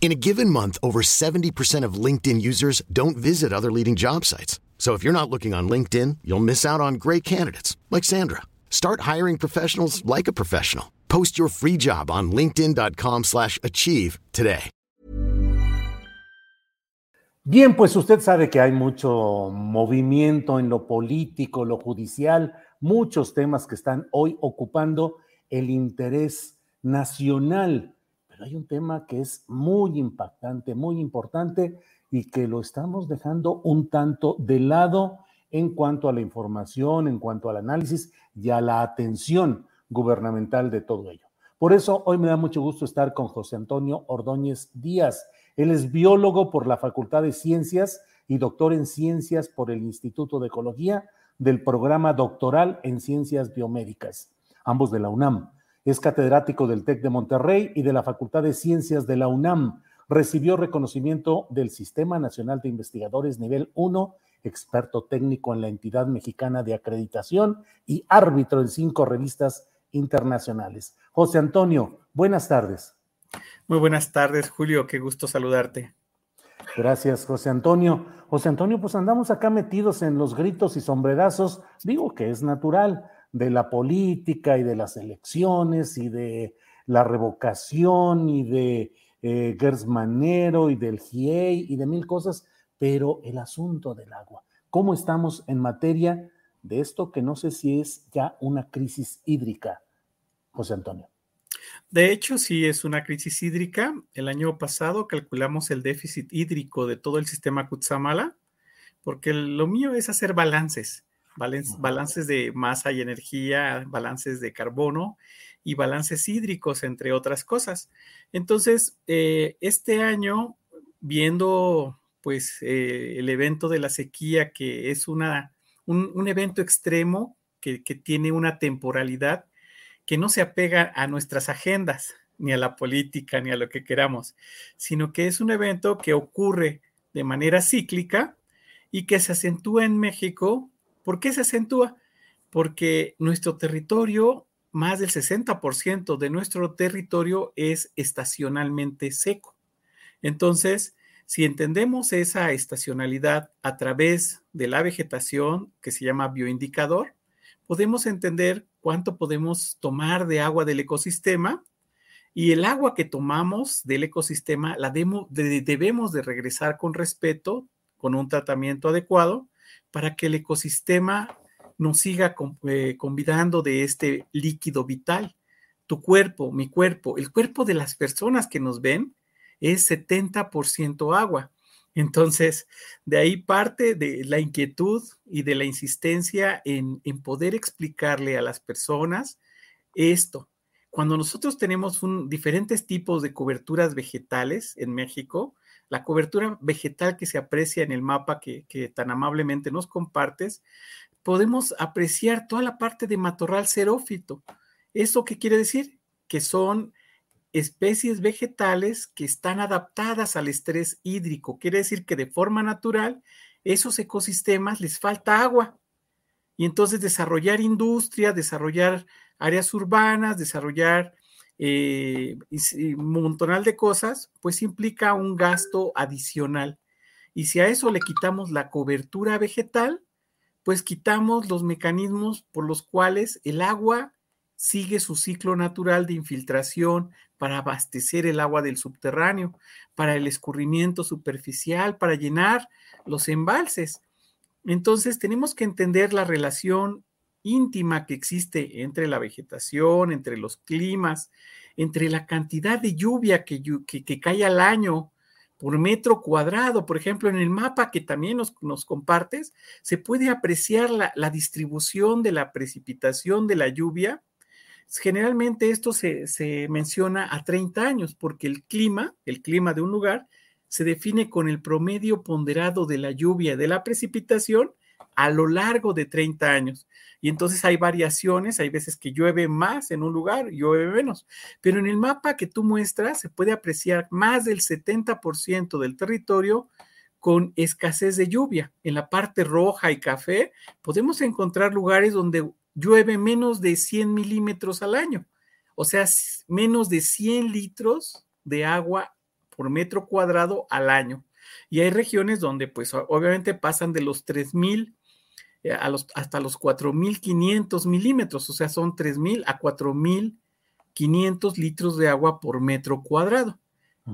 In a given month, over 70% of LinkedIn users don't visit other leading job sites. So if you're not looking on LinkedIn, you'll miss out on great candidates like Sandra. Start hiring professionals like a professional. Post your free job on linkedin.com/achieve today. Bien, pues usted sabe que hay mucho movimiento en lo político, lo judicial, muchos temas que están hoy ocupando el interés nacional hay un tema que es muy impactante, muy importante y que lo estamos dejando un tanto de lado en cuanto a la información, en cuanto al análisis y a la atención gubernamental de todo ello. Por eso hoy me da mucho gusto estar con José Antonio Ordóñez Díaz. Él es biólogo por la Facultad de Ciencias y doctor en Ciencias por el Instituto de Ecología del programa doctoral en Ciencias Biomédicas, ambos de la UNAM. Es catedrático del TEC de Monterrey y de la Facultad de Ciencias de la UNAM. Recibió reconocimiento del Sistema Nacional de Investigadores Nivel 1, experto técnico en la entidad mexicana de acreditación y árbitro en cinco revistas internacionales. José Antonio, buenas tardes. Muy buenas tardes, Julio. Qué gusto saludarte. Gracias, José Antonio. José Antonio, pues andamos acá metidos en los gritos y sombrerazos. Digo que es natural de la política y de las elecciones y de la revocación y de eh, Gersmanero y del GIEI y de mil cosas, pero el asunto del agua. ¿Cómo estamos en materia de esto que no sé si es ya una crisis hídrica, José Antonio? De hecho, sí es una crisis hídrica. El año pasado calculamos el déficit hídrico de todo el sistema Kutsamala, porque lo mío es hacer balances balances de masa y energía, balances de carbono y balances hídricos, entre otras cosas. Entonces, eh, este año, viendo pues eh, el evento de la sequía, que es una, un, evento extremo que, que tiene una temporalidad que no se apega a nuestras agendas, ni a la política, ni a lo que queramos, sino que es un evento que ocurre de manera cíclica y que se acentúa en México ¿Por qué se acentúa? Porque nuestro territorio, más del 60% de nuestro territorio es estacionalmente seco. Entonces, si entendemos esa estacionalidad a través de la vegetación, que se llama bioindicador, podemos entender cuánto podemos tomar de agua del ecosistema y el agua que tomamos del ecosistema la debemos de regresar con respeto, con un tratamiento adecuado para que el ecosistema nos siga eh, convidando de este líquido vital. Tu cuerpo, mi cuerpo, el cuerpo de las personas que nos ven es 70% agua. Entonces, de ahí parte de la inquietud y de la insistencia en, poder explicarle a las personas esto. Cuando nosotros tenemos diferentes tipos de coberturas vegetales en México, la cobertura vegetal que se aprecia en el mapa que, tan amablemente nos compartes, podemos apreciar toda la parte de matorral xerófito. ¿Eso qué quiere decir? Que son especies vegetales que están adaptadas al estrés hídrico. Quiere decir que de forma natural esos ecosistemas les falta agua. Y entonces desarrollar industria, desarrollar áreas urbanas, desarrollar eh, y, un montonal de cosas, pues implica un gasto adicional. Y si a eso le quitamos la cobertura vegetal, pues quitamos los mecanismos por los cuales el agua sigue su ciclo natural de infiltración para abastecer el agua del subterráneo, para el escurrimiento superficial, para llenar los embalses. Entonces tenemos que entender la relación íntima que existe entre la vegetación, entre los climas, entre la cantidad de lluvia que, cae al año por metro cuadrado. Por ejemplo, en el mapa que también nos, compartes, se puede apreciar la, distribución de la precipitación de la lluvia. Generalmente esto se, se menciona a 30 años porque el clima, el clima de un lugar, se define con el promedio ponderado de la lluvia, de la precipitación a lo largo de 30 años. Y entonces hay variaciones, hay veces que llueve más en un lugar, llueve menos. Pero en el mapa que tú muestras se puede apreciar más del 70% del territorio con escasez de lluvia. En la parte roja y café podemos encontrar lugares donde llueve menos de 100 milímetros al año, o sea, menos de 100 litros de agua por metro cuadrado al año. Y hay regiones donde pues obviamente pasan de los 3000 eh, a los, hasta los 4.500 milímetros, o sea, son 3.000 a 4.500 litros de agua por metro cuadrado.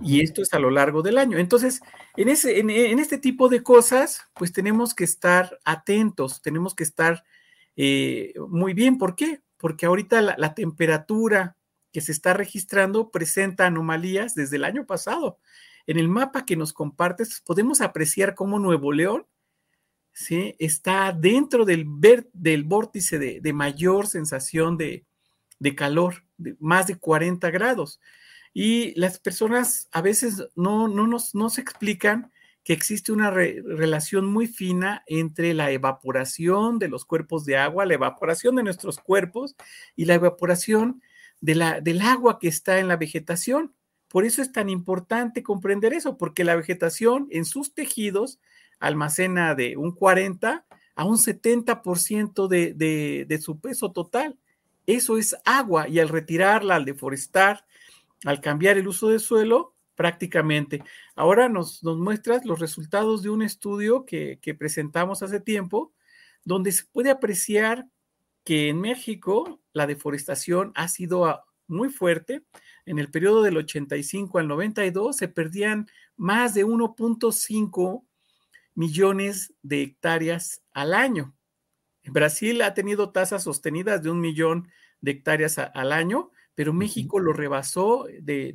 Y esto es a lo largo del año. Entonces, en, ese, en, este tipo de cosas, pues tenemos que estar atentos, tenemos que estar eh, muy bien. ¿Por qué? Porque ahorita la, la, temperatura que se está registrando presenta anomalías desde el año pasado. En el mapa que nos compartes, podemos apreciar cómo Nuevo León está dentro del, vórtice de, mayor sensación de, calor, de más de 40 grados. Y las personas a veces no, no, nos, explican que existe una relación muy fina entre la evaporación de los cuerpos de agua, la evaporación de nuestros cuerpos y la evaporación del agua que está en la vegetación. Por eso es tan importante comprender eso, porque la vegetación en sus tejidos almacena de un 40 a un 70% de, de, su peso total. Eso es agua y al retirarla, al deforestar, al cambiar el uso del suelo, prácticamente. Ahora nos, nos muestras los resultados de un estudio que, que, presentamos hace tiempo, donde se puede apreciar que en México la deforestación ha sido muy fuerte. En el periodo del 85 al 92 se perdían más de 1.5 millones de hectáreas al año. Brasil ha tenido tasas sostenidas de un millón de hectáreas al año, pero México lo rebasó de,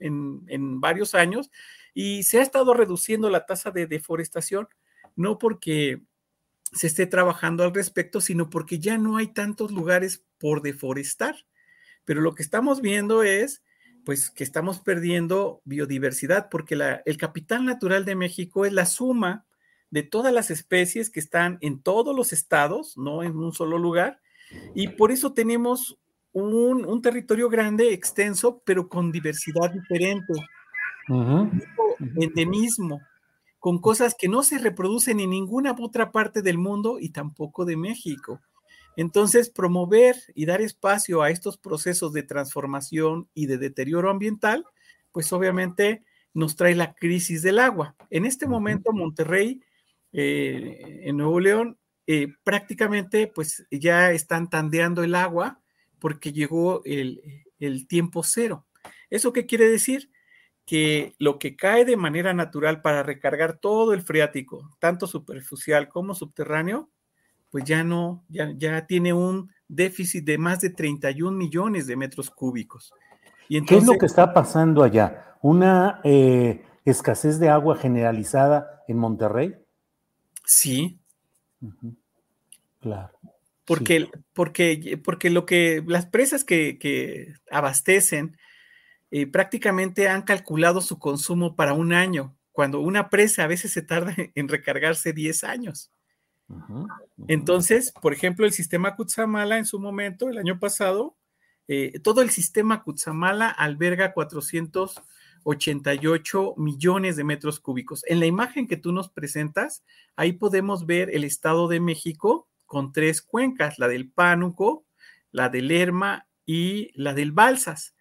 en, varios años y se ha estado reduciendo la tasa de deforestación, no porque se esté trabajando al respecto, sino porque ya no hay tantos lugares por deforestar. Pero lo que estamos viendo es pues que estamos perdiendo biodiversidad porque el capital natural de México es la suma de todas las especies que están en todos los estados, no en un solo lugar, y por eso tenemos un, territorio grande, extenso, pero con diversidad diferente, endemismo, con cosas que no se reproducen en ninguna otra parte del mundo y tampoco de México. Entonces, promover y dar espacio a estos procesos de transformación y de deterioro ambiental, pues obviamente nos trae la crisis del agua. En este momento, Monterrey eh, en Nuevo León, eh, prácticamente pues ya están tandeando el agua porque llegó el, tiempo cero. ¿Eso qué quiere decir? Que lo que cae de manera natural para recargar todo el freático, tanto superficial como subterráneo, pues ya no, ya, ya tiene un déficit de más de 31 millones de metros cúbicos. Y ¿Qué es lo que está pasando allá? ¿Una eh, escasez de agua generalizada en Monterrey? Sí. Claro. Porque, porque, porque lo que las presas que, abastecen eh, prácticamente han calculado su consumo para un año, cuando una presa a veces se tarda en recargarse 10 años. Entonces, por ejemplo, el sistema Kutsamala en su momento, el año pasado, eh, todo el sistema Kutsamala alberga 400 88 millones de metros cúbicos. En la imagen que tú nos presentas, ahí podemos ver el Estado de México con tres cuencas, la del Pánuco, la del Lerma y la del Balsas.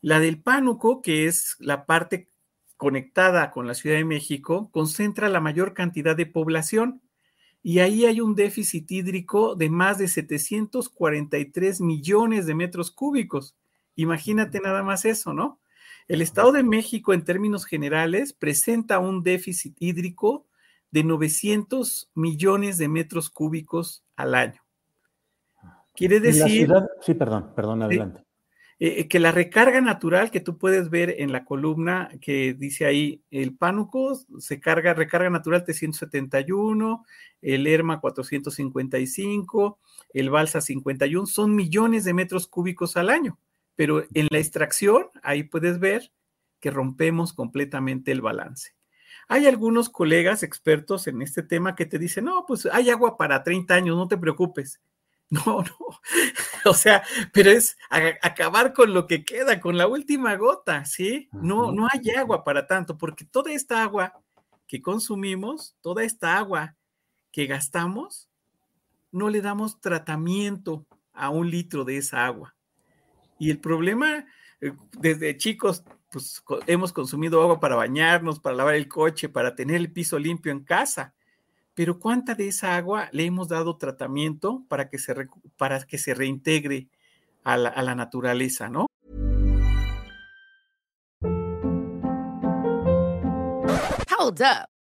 La del Pánuco, que es la parte conectada con la Ciudad de México, concentra la mayor cantidad de población y ahí hay un déficit hídrico de más de 743 millones de metros cúbicos. Imagínate nada más eso, ¿no? El Estado de México, en términos generales, presenta un déficit hídrico de 900 millones de metros cúbicos al año. Quiere decir... sí, perdón, perdón, adelante. Eh, eh, que la recarga natural que tú puedes ver en la columna que dice ahí, el pánuco se carga, recarga natural 371, el ERMA 455, el balsa 51, son millones de metros cúbicos al año, pero en la extracción, ahí puedes ver que rompemos completamente el balance. Hay algunos colegas expertos en este tema que te dicen, no, pues hay agua para 30 años, no te preocupes. No, no. O sea, pero es acabar con lo que queda, con la última gota, ¿sí? No, no hay agua para tanto, porque toda esta agua que consumimos, toda esta agua que gastamos, no le damos tratamiento a un litro de esa agua. Y el problema, eh, desde chicos, pues hemos consumido agua para bañarnos, para lavar el coche, para tener el piso limpio en casa pero ¿cuánta de esa agua le hemos dado tratamiento para que se, para que se reintegre a la, a la naturaleza, no?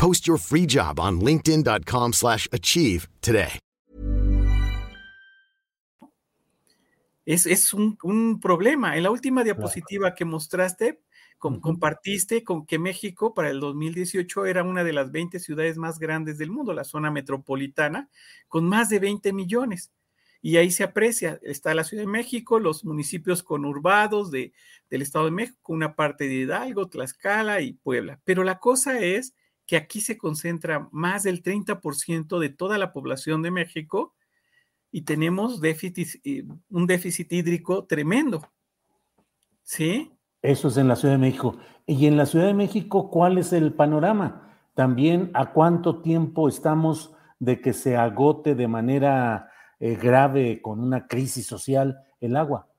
Post your free job on linkedin.com/achieve today. Es, es un, un, problema. En la última diapositiva que mostraste, com, compartiste con que México para el 2018 era una de las 20 ciudades más grandes del mundo, la zona metropolitana, con más de 20 millones y ahí se aprecia, está la Ciudad de México, los municipios conurbados de, del Estado de México, una parte de Hidalgo, Tlaxcala y Puebla. Pero la cosa es que aquí se concentra más del 30% de toda la población de México y tenemos déficit, eh, un déficit hídrico tremendo. ¿Sí? Eso es en la Ciudad de México. Y en la Ciudad de México, ¿cuál es el panorama? También, ¿a cuánto tiempo estamos de que se agote de manera eh, grave con una crisis social el agua?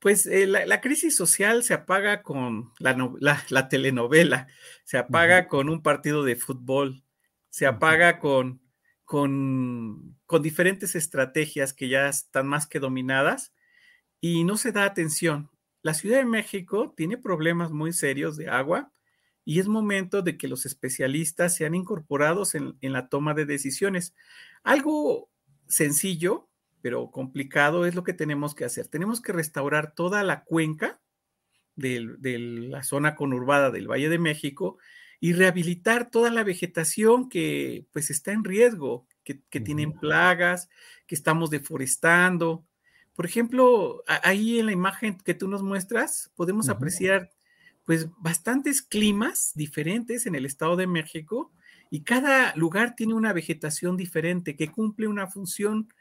Pues eh, la, crisis social se apaga con la, telenovela, se apaga con un partido de fútbol, se apaga con, con, con diferentes estrategias que ya están más que dominadas y no se da atención. La Ciudad de México tiene problemas muy serios de agua y es momento de que los especialistas sean incorporados en, en la toma de decisiones. Algo sencillo, pero complicado es lo que tenemos que hacer. Tenemos que restaurar toda la cuenca de, la zona conurbada del Valle de México y rehabilitar toda la vegetación que pues está en riesgo, que, tienen plagas, que estamos deforestando. Por ejemplo, ahí en la imagen que tú nos muestras, podemos apreciar pues bastantes climas diferentes en el Estado de México y cada lugar tiene una vegetación diferente que cumple una función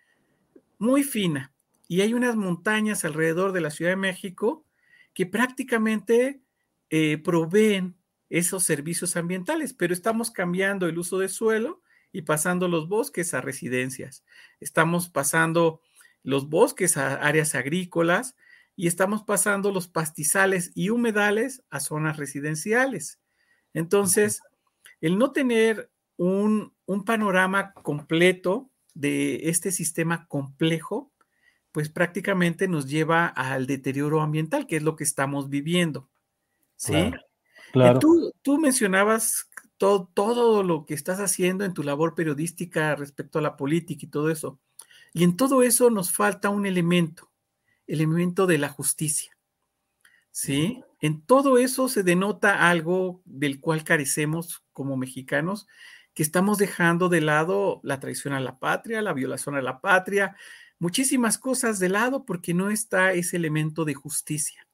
muy fina. Y hay unas montañas alrededor de la Ciudad de México que prácticamente eh, proveen esos servicios ambientales, pero estamos cambiando el uso de suelo y pasando los bosques a residencias. Estamos pasando los bosques a áreas agrícolas y estamos pasando los pastizales y humedales a zonas residenciales. Entonces, el no tener un, panorama completo de este sistema complejo, pues prácticamente nos lleva al deterioro ambiental, que es lo que estamos viviendo. ¿Sí? Claro. Tú, mencionabas todo, todo lo que estás haciendo en tu labor periodística respecto a la política y todo eso. Y en todo eso nos falta un elemento, el elemento de la justicia. ¿sí? En todo eso se denota algo del cual carecemos como mexicanos, que estamos dejando de lado la traición a la patria, la violación a la patria, muchísimas cosas de lado porque no está ese elemento de justicia.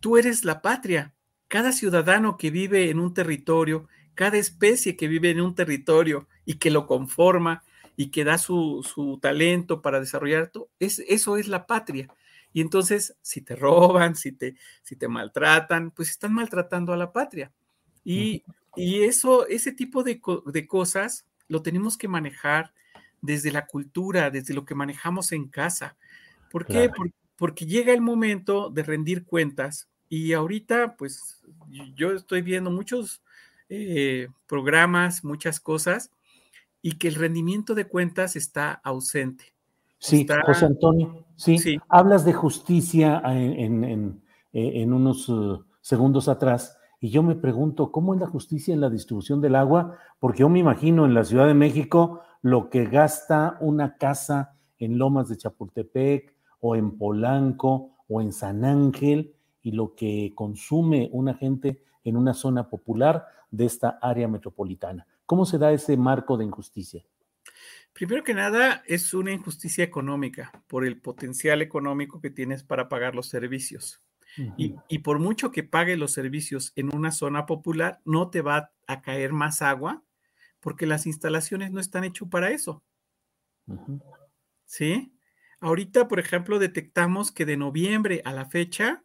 Tú eres la patria. Cada ciudadano que vive en un territorio, cada especie que vive en un territorio y que lo conforma y que da su, talento para desarrollar, es, eso es la patria. Y entonces, si te roban, si te, si te maltratan, pues están maltratando a la patria. Y, eso, ese tipo de, cosas lo tenemos que manejar desde la cultura, desde lo que manejamos en casa. ¿Por qué? Porque, llega el momento de rendir cuentas y ahorita, pues, yo estoy viendo muchos eh, programas, muchas cosas, y que el rendimiento de cuentas está ausente. Sí, José Antonio, sí, hablas de justicia en, en, eh, unos segundos atrás y yo me pregunto, ¿cómo es la justicia en la distribución del agua? Porque yo me imagino en la Ciudad de México lo que gasta una casa en Lomas de Chapultepec o en Polanco o en San Ángel y lo que consume una gente en una zona popular de esta área metropolitana. ¿Cómo se da ese marco de injusticia? Primero que nada, es una injusticia económica por el potencial económico que tienes para pagar los servicios. Y, por mucho que pague los servicios en una zona popular, no te va a caer más agua porque las instalaciones no están hechas para eso. ¿Sí? Ahorita, por ejemplo, detectamos que de noviembre a la fecha,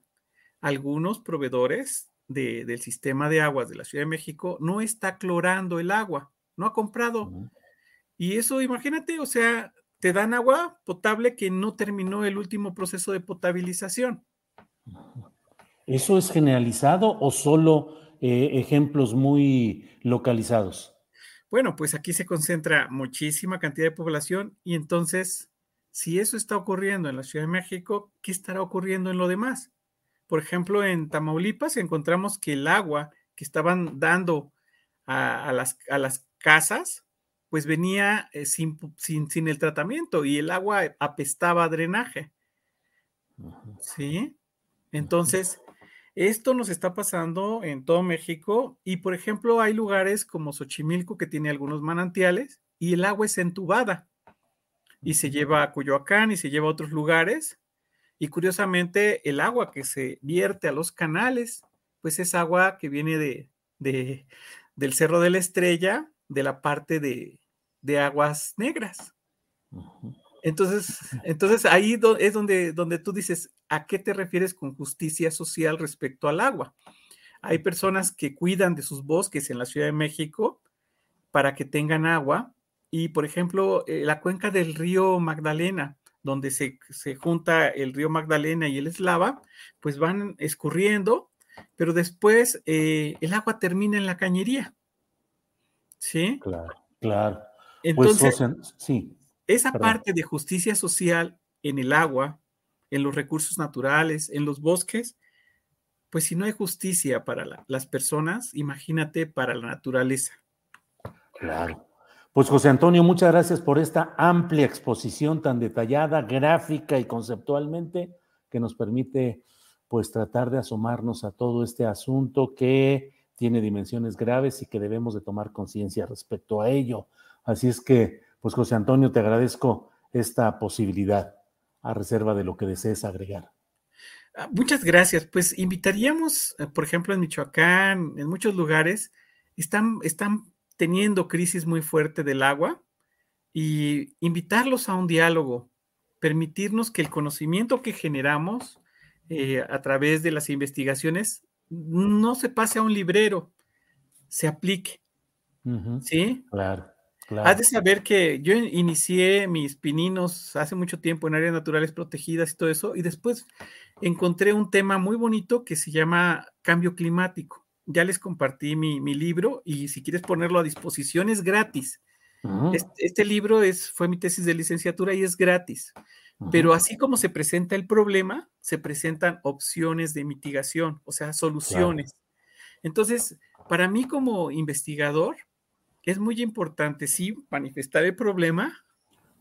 algunos proveedores del sistema de aguas de la Ciudad de México no está clorando el agua, no ha comprado. Y eso, imagínate, o sea, te dan agua potable que no terminó el último proceso de potabilización. ¿Eso es generalizado o solo eh, ejemplos muy localizados? Bueno, pues aquí se concentra muchísima cantidad de población y entonces, si eso está ocurriendo en la Ciudad de México, ¿qué estará ocurriendo en lo demás? Por ejemplo, en Tamaulipas encontramos que el agua que estaban dando a, las, a las casas pues venía eh, sin, sin, el tratamiento y el agua apestaba a drenaje. ¿Sí? Entonces, esto nos está pasando en todo México y, por ejemplo, hay lugares como Xochimilco que tiene algunos manantiales y el agua es entubada y se lleva a Coyoacán y se lleva a otros lugares. Y curiosamente, el agua que se vierte a los canales, pues es agua que viene de, de del Cerro de la Estrella, de la parte de, de aguas negras. Entonces, entonces ahí es donde, donde tú dices, ¿a qué te refieres con justicia social respecto al agua? Hay personas que cuidan de sus bosques en la Ciudad de México para que tengan agua y, por ejemplo, eh, la cuenca del río Magdalena, donde se, junta el río Magdalena y el Eslava, pues van escurriendo, pero después eh, el agua termina en la cañería. ¿Sí? Claro, claro. Pues, Entonces, sí, esa parte de justicia social en el agua, en los recursos naturales, en los bosques, pues si no hay justicia para las personas, imagínate para la naturaleza. Claro. Pues José Antonio, muchas gracias por esta amplia exposición tan detallada, gráfica y conceptualmente que nos permite pues tratar de asomarnos a todo este asunto que tiene dimensiones graves y que debemos de tomar conciencia respecto a ello. Así es que, pues José Antonio, te agradezco esta posibilidad a reserva de lo que desees agregar. Ah, muchas gracias. Pues invitaríamos, eh, por ejemplo, en Michoacán, en muchos lugares, están, están teniendo crisis muy fuerte del agua y invitarlos a un diálogo, permitirnos que el conocimiento que generamos eh, a través de las investigaciones no se pase a un librero, se aplique. ¿Sí? Claro. Has de saber que yo inicié mis pininos hace mucho tiempo en áreas naturales protegidas y todo eso, y después encontré un tema muy bonito que se llama cambio climático. Ya les compartí mi, libro y si quieres ponerlo a disposición es gratis. este, libro es, fue mi tesis de licenciatura y es gratis. Pero así como se presenta el problema, se presentan opciones de mitigación, o sea, soluciones. Entonces, para mí como investigador, es muy importante, sí, manifestar el problema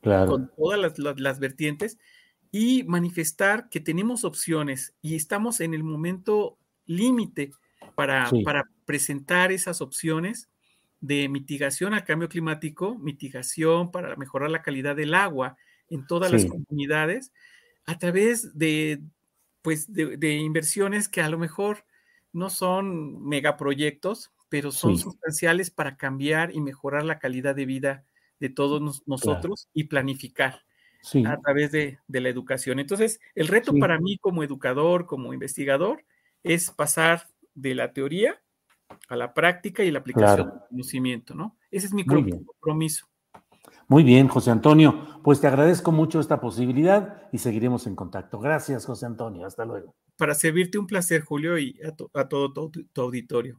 con todas las, vertientes y manifestar que tenemos opciones y estamos en el momento límite para, para presentar esas opciones de mitigación al cambio climático, mitigación para mejorar la calidad del agua en todas las comunidades, a través de, pues, de, inversiones que a lo mejor no son megaproyectos, pero son sustanciales para cambiar y mejorar la calidad de vida de todos nosotros y planificar a través de, la educación. Entonces, el reto para mí como educador, como investigador, es pasar de la teoría a la práctica y la aplicación del conocimiento, ¿no? Ese es mi compromiso. Muy bien, José Antonio. Pues te agradezco mucho esta posibilidad y seguiremos en contacto. Gracias, José Antonio. Hasta luego. Para servirte un placer, Julio, y a, todo tu auditorio.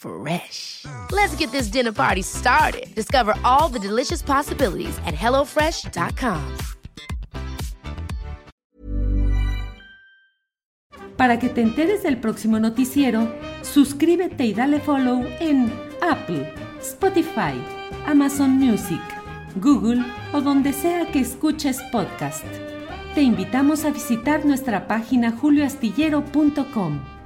Fresh. Let's get this dinner party started. Discover all the delicious possibilities at hellofresh.com. Para que te enteres del próximo noticiero, suscríbete y dale follow en Apple, Spotify, Amazon Music, Google o donde sea que escuches podcast. Te invitamos a visitar nuestra página julioastillero.com.